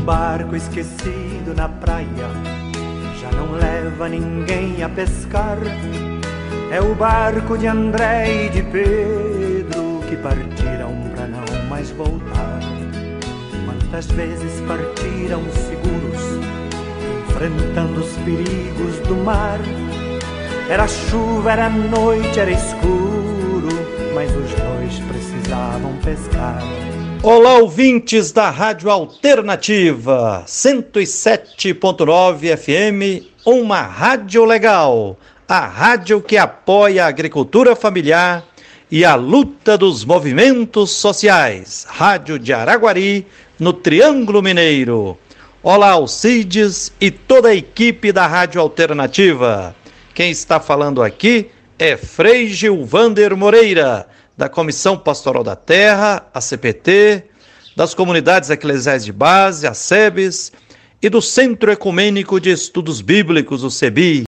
barco esquecido na praia já não leva ninguém a pescar. É o barco de André e de Pedro que partiram para não mais voltar. Quantas vezes partiram seguros, enfrentando os perigos do mar. Era chuva, era noite, era escuro, mas os dois precisavam pescar. Olá, ouvintes da Rádio Alternativa 107.9 FM, uma rádio legal, a rádio que apoia a agricultura familiar e a luta dos movimentos sociais. Rádio de Araguari, no Triângulo Mineiro. Olá, Alcides e toda a equipe da Rádio Alternativa. Quem está falando aqui é Frei Gilvander Moreira da Comissão Pastoral da Terra, a CPT, das comunidades eclesiais de base, a SEBES, e do Centro Ecumênico de Estudos Bíblicos, o CEBI.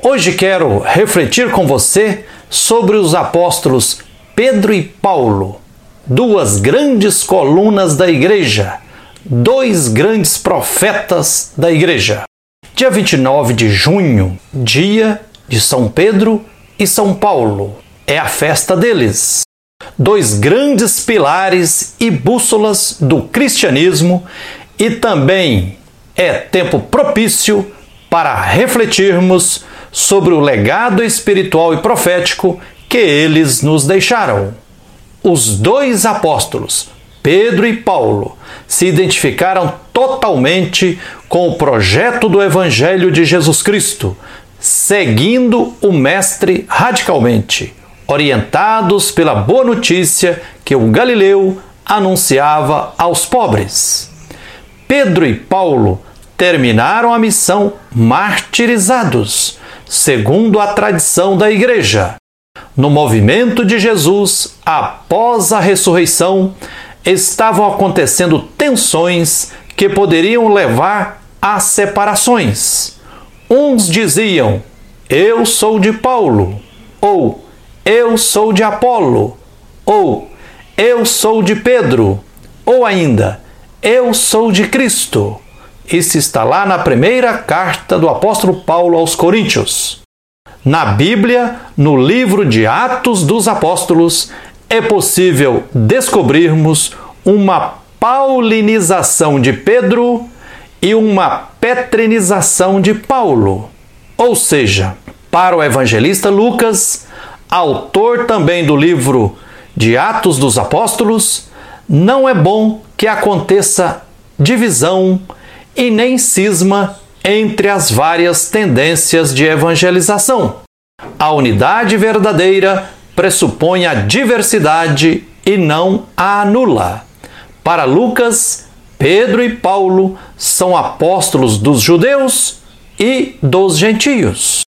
Hoje quero refletir com você sobre os apóstolos Pedro e Paulo, duas grandes colunas da igreja, dois grandes profetas da igreja. Dia 29 de junho, dia de São Pedro e São Paulo, é a festa deles dois grandes pilares e bússolas do cristianismo e também é tempo propício para refletirmos sobre o legado espiritual e profético que eles nos deixaram. Os dois apóstolos, Pedro e Paulo, se identificaram totalmente com o projeto do Evangelho de Jesus Cristo, seguindo o Mestre radicalmente orientados pela boa notícia que o Galileu anunciava aos pobres. Pedro e Paulo terminaram a missão martirizados, segundo a tradição da Igreja. No movimento de Jesus, após a ressurreição, estavam acontecendo tensões que poderiam levar a separações. Uns diziam: Eu sou de Paulo, ou eu sou de Apolo, ou eu sou de Pedro, ou ainda, eu sou de Cristo. Isso está lá na primeira carta do apóstolo Paulo aos Coríntios. Na Bíblia, no livro de Atos dos Apóstolos, é possível descobrirmos uma paulinização de Pedro e uma petrinização de Paulo. Ou seja, para o evangelista Lucas, autor também do livro de Atos dos Apóstolos, não é bom que aconteça divisão e nem cisma entre as várias tendências de evangelização. A unidade verdadeira pressupõe a diversidade e não a anula. Para Lucas, Pedro e Paulo são apóstolos dos judeus e dos gentios.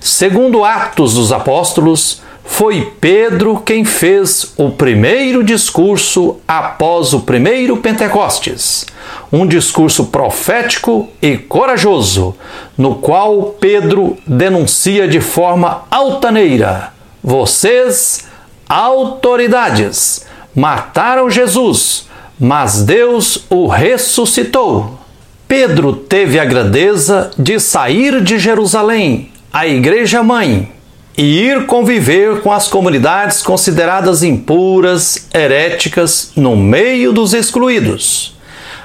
Segundo Atos dos Apóstolos, foi Pedro quem fez o primeiro discurso após o primeiro Pentecostes, um discurso profético e corajoso, no qual Pedro denuncia de forma altaneira: Vocês, autoridades, mataram Jesus, mas Deus o ressuscitou. Pedro teve a grandeza de sair de Jerusalém a Igreja Mãe e ir conviver com as comunidades consideradas impuras, heréticas, no meio dos excluídos.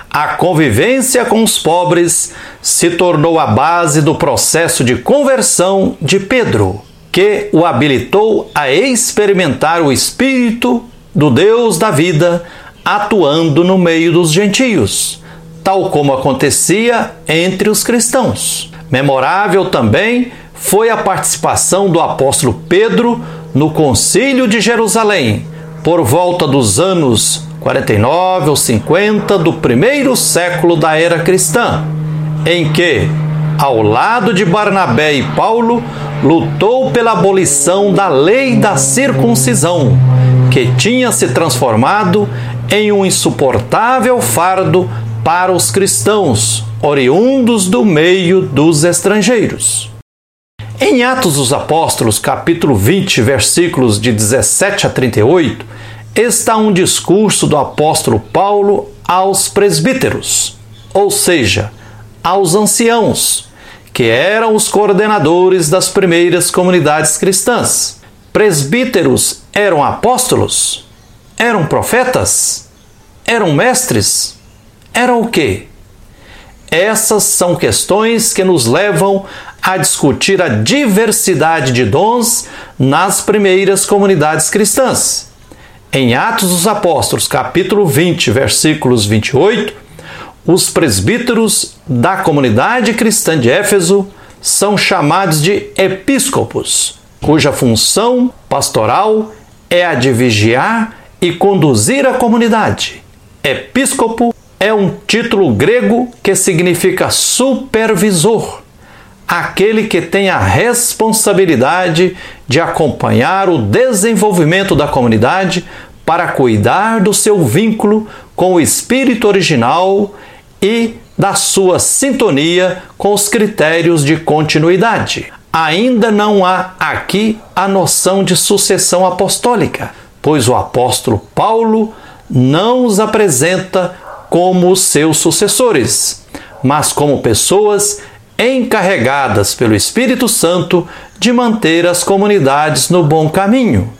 A convivência com os pobres se tornou a base do processo de conversão de Pedro, que o habilitou a experimentar o Espírito do Deus da vida atuando no meio dos gentios, tal como acontecia entre os cristãos. Memorável também foi a participação do apóstolo Pedro no Concílio de Jerusalém, por volta dos anos 49 ou 50 do primeiro século da era cristã, em que, ao lado de Barnabé e Paulo, lutou pela abolição da lei da circuncisão, que tinha se transformado em um insuportável fardo para os cristãos, oriundos do meio dos estrangeiros. Em Atos dos Apóstolos, capítulo 20, versículos de 17 a 38, está um discurso do apóstolo Paulo aos presbíteros, ou seja, aos anciãos, que eram os coordenadores das primeiras comunidades cristãs. Presbíteros eram apóstolos? Eram profetas? Eram mestres? Eram o quê? Essas são questões que nos levam a discutir a diversidade de dons nas primeiras comunidades cristãs. Em Atos dos Apóstolos, capítulo 20, versículos 28, os presbíteros da comunidade cristã de Éfeso são chamados de episcopos, cuja função pastoral é a de vigiar e conduzir a comunidade. Episcopo é um título grego que significa supervisor, aquele que tem a responsabilidade de acompanhar o desenvolvimento da comunidade para cuidar do seu vínculo com o espírito original e da sua sintonia com os critérios de continuidade. Ainda não há aqui a noção de sucessão apostólica, pois o apóstolo Paulo não os apresenta como seus sucessores, mas como pessoas encarregadas pelo Espírito Santo de manter as comunidades no bom caminho.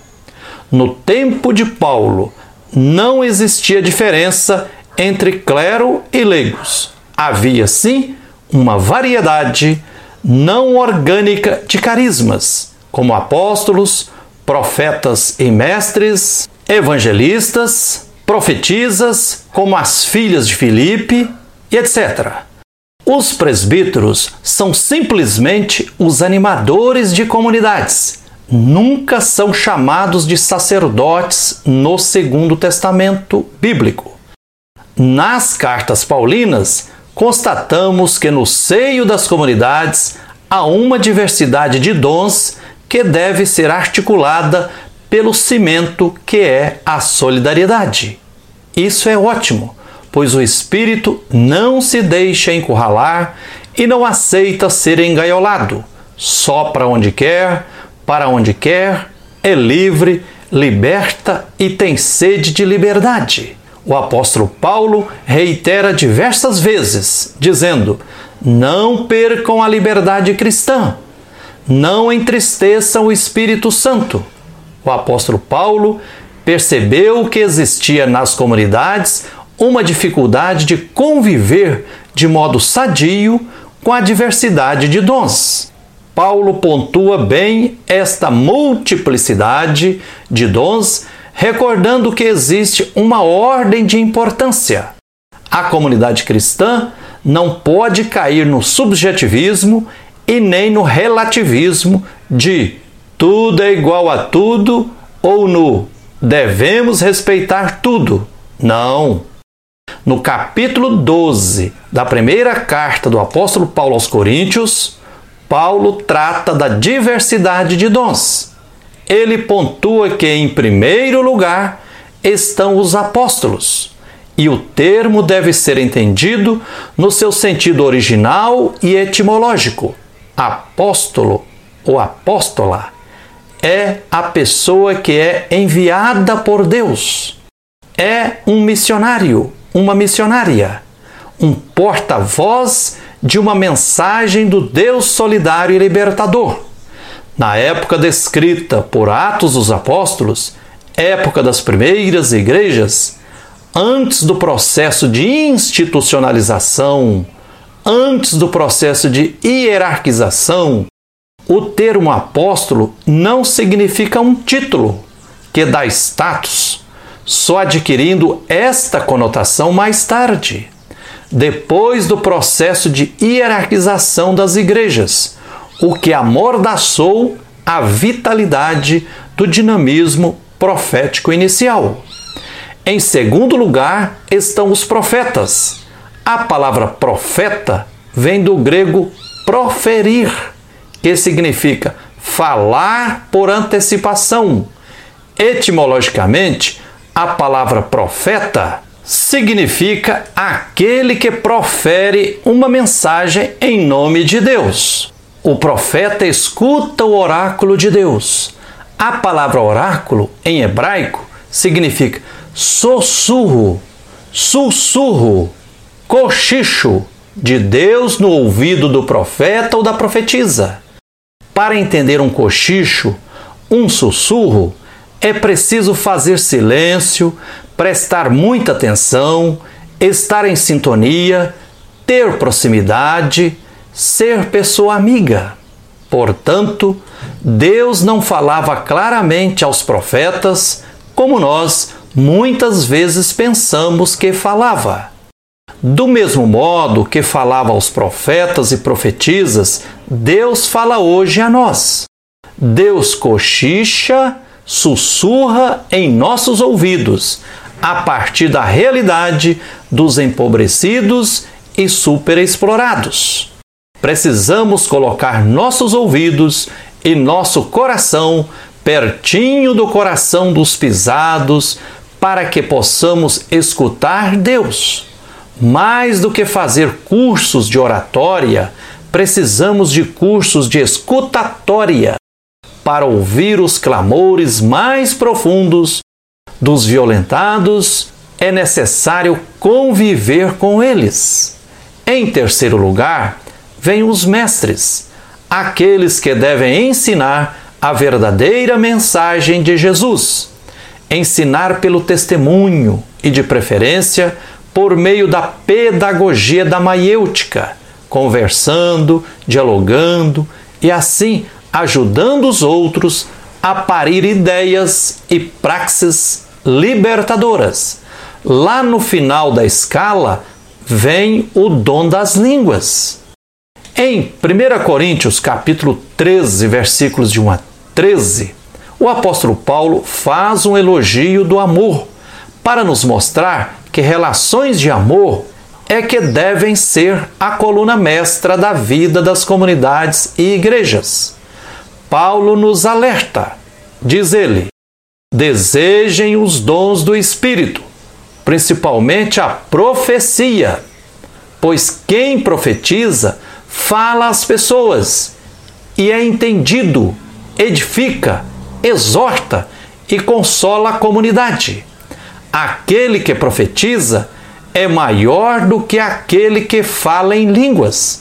No tempo de Paulo, não existia diferença entre clero e leigos. Havia, sim, uma variedade não orgânica de carismas, como apóstolos, profetas e mestres, evangelistas, profetisas, como as filhas de Filipe etc. Os presbíteros são simplesmente os animadores de comunidades. Nunca são chamados de sacerdotes no Segundo Testamento bíblico. Nas cartas paulinas, constatamos que no seio das comunidades há uma diversidade de dons que deve ser articulada pelo cimento que é a solidariedade. Isso é ótimo, pois o espírito não se deixa encurralar e não aceita ser engaiolado. Sopra onde quer, para onde quer, é livre, liberta e tem sede de liberdade. O apóstolo Paulo reitera diversas vezes, dizendo: Não percam a liberdade cristã, não entristeçam o Espírito Santo o apóstolo Paulo percebeu que existia nas comunidades uma dificuldade de conviver de modo sadio com a diversidade de dons. Paulo pontua bem esta multiplicidade de dons, recordando que existe uma ordem de importância. A comunidade cristã não pode cair no subjetivismo e nem no relativismo de tudo é igual a tudo ou no devemos respeitar tudo. Não. No capítulo 12 da primeira carta do apóstolo Paulo aos Coríntios, Paulo trata da diversidade de dons. Ele pontua que, em primeiro lugar, estão os apóstolos, e o termo deve ser entendido no seu sentido original e etimológico. Apóstolo ou apóstola é a pessoa que é enviada por Deus. É um missionário, uma missionária, um porta-voz de uma mensagem do Deus solidário e libertador. Na época descrita por Atos dos Apóstolos, época das primeiras igrejas, antes do processo de institucionalização, antes do processo de hierarquização, o termo apóstolo não significa um título que dá status, só adquirindo esta conotação mais tarde, depois do processo de hierarquização das igrejas, o que amordaçou a vitalidade do dinamismo profético inicial. Em segundo lugar estão os profetas. A palavra profeta vem do grego proferir que significa falar por antecipação. Etimologicamente, a palavra profeta significa aquele que profere uma mensagem em nome de Deus. O profeta escuta o oráculo de Deus. A palavra oráculo em hebraico significa sussurro, sussurro. cochicho de Deus no ouvido do profeta ou da profetisa. Para entender um cochicho, um sussurro, é preciso fazer silêncio, prestar muita atenção, estar em sintonia, ter proximidade, ser pessoa amiga. Portanto, Deus não falava claramente aos profetas como nós muitas vezes pensamos que falava. Do mesmo modo que falava aos profetas e profetisas, Deus fala hoje a nós. Deus cochicha, sussurra em nossos ouvidos, a partir da realidade dos empobrecidos e superexplorados. Precisamos colocar nossos ouvidos e nosso coração pertinho do coração dos pisados para que possamos escutar Deus. Mais do que fazer cursos de oratória, precisamos de cursos de escutatória para ouvir os clamores mais profundos dos violentados, é necessário conviver com eles. Em terceiro lugar, vêm os mestres, aqueles que devem ensinar a verdadeira mensagem de Jesus. Ensinar pelo testemunho e, de preferência, por meio da pedagogia da maiêutica, conversando, dialogando e assim ajudando os outros a parir ideias e praxes libertadoras. Lá no final da escala vem o dom das línguas. Em 1 Coríntios capítulo 13, versículos de 1 a 13, o apóstolo Paulo faz um elogio do amor para nos mostrar que relações de amor é que devem ser a coluna mestra da vida das comunidades e igrejas. Paulo nos alerta, diz ele: desejem os dons do Espírito, principalmente a profecia, pois quem profetiza fala às pessoas e é entendido, edifica, exorta e consola a comunidade. Aquele que profetiza é maior do que aquele que fala em línguas.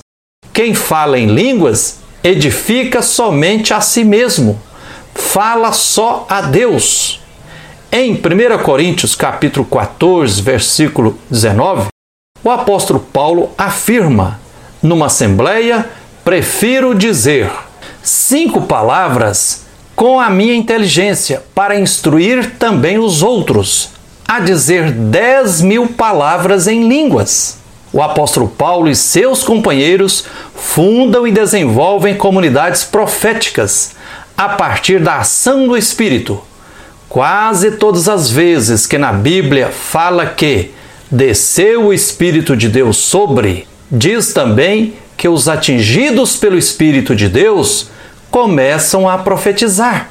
Quem fala em línguas edifica somente a si mesmo, fala só a Deus. Em 1 Coríntios capítulo 14, versículo 19, o apóstolo Paulo afirma: numa assembleia, prefiro dizer cinco palavras com a minha inteligência para instruir também os outros, a dizer dez mil palavras em línguas. O apóstolo Paulo e seus companheiros fundam e desenvolvem comunidades proféticas a partir da ação do Espírito. Quase todas as vezes que na Bíblia fala que desceu o Espírito de Deus sobre, diz também que os atingidos pelo Espírito de Deus começam a profetizar.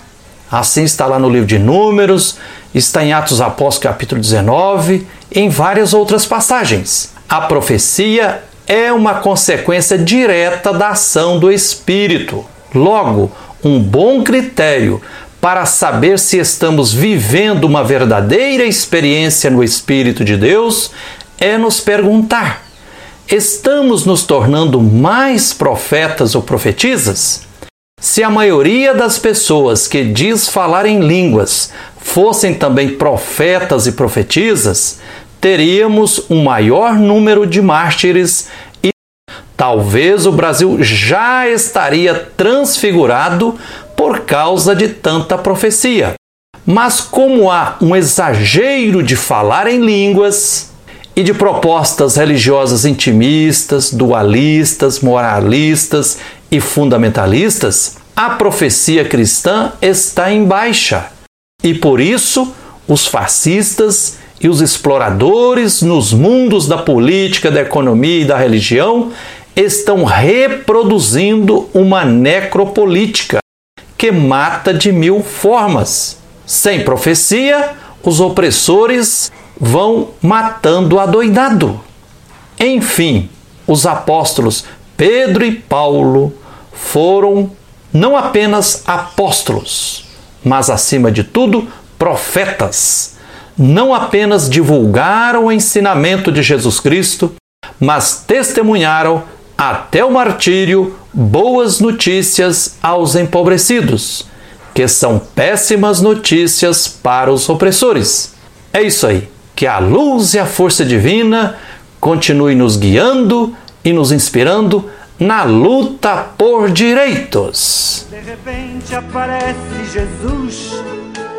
Assim está lá no livro de Números, está em Atos Apóstolos capítulo 19, em várias outras passagens. A profecia é uma consequência direta da ação do Espírito. Logo, um bom critério para saber se estamos vivendo uma verdadeira experiência no Espírito de Deus é nos perguntar: estamos nos tornando mais profetas ou profetisas? Se a maioria das pessoas que diz falar em línguas fossem também profetas e profetisas, teríamos um maior número de mártires e talvez o Brasil já estaria transfigurado por causa de tanta profecia. Mas como há um exagero de falar em línguas e de propostas religiosas intimistas, dualistas, moralistas e fundamentalistas, a profecia cristã está em baixa. E por isso, os fascistas e os exploradores nos mundos da política, da economia e da religião estão reproduzindo uma necropolítica que mata de mil formas. Sem profecia, os opressores vão matando adoidado. Enfim, os apóstolos Pedro e Paulo foram não apenas apóstolos, mas acima de tudo profetas não apenas divulgaram o ensinamento de Jesus Cristo, mas testemunharam até o martírio boas notícias aos empobrecidos, que são péssimas notícias para os opressores. É isso aí. Que a luz e a força divina continue nos guiando e nos inspirando na luta por direitos. De repente aparece Jesus,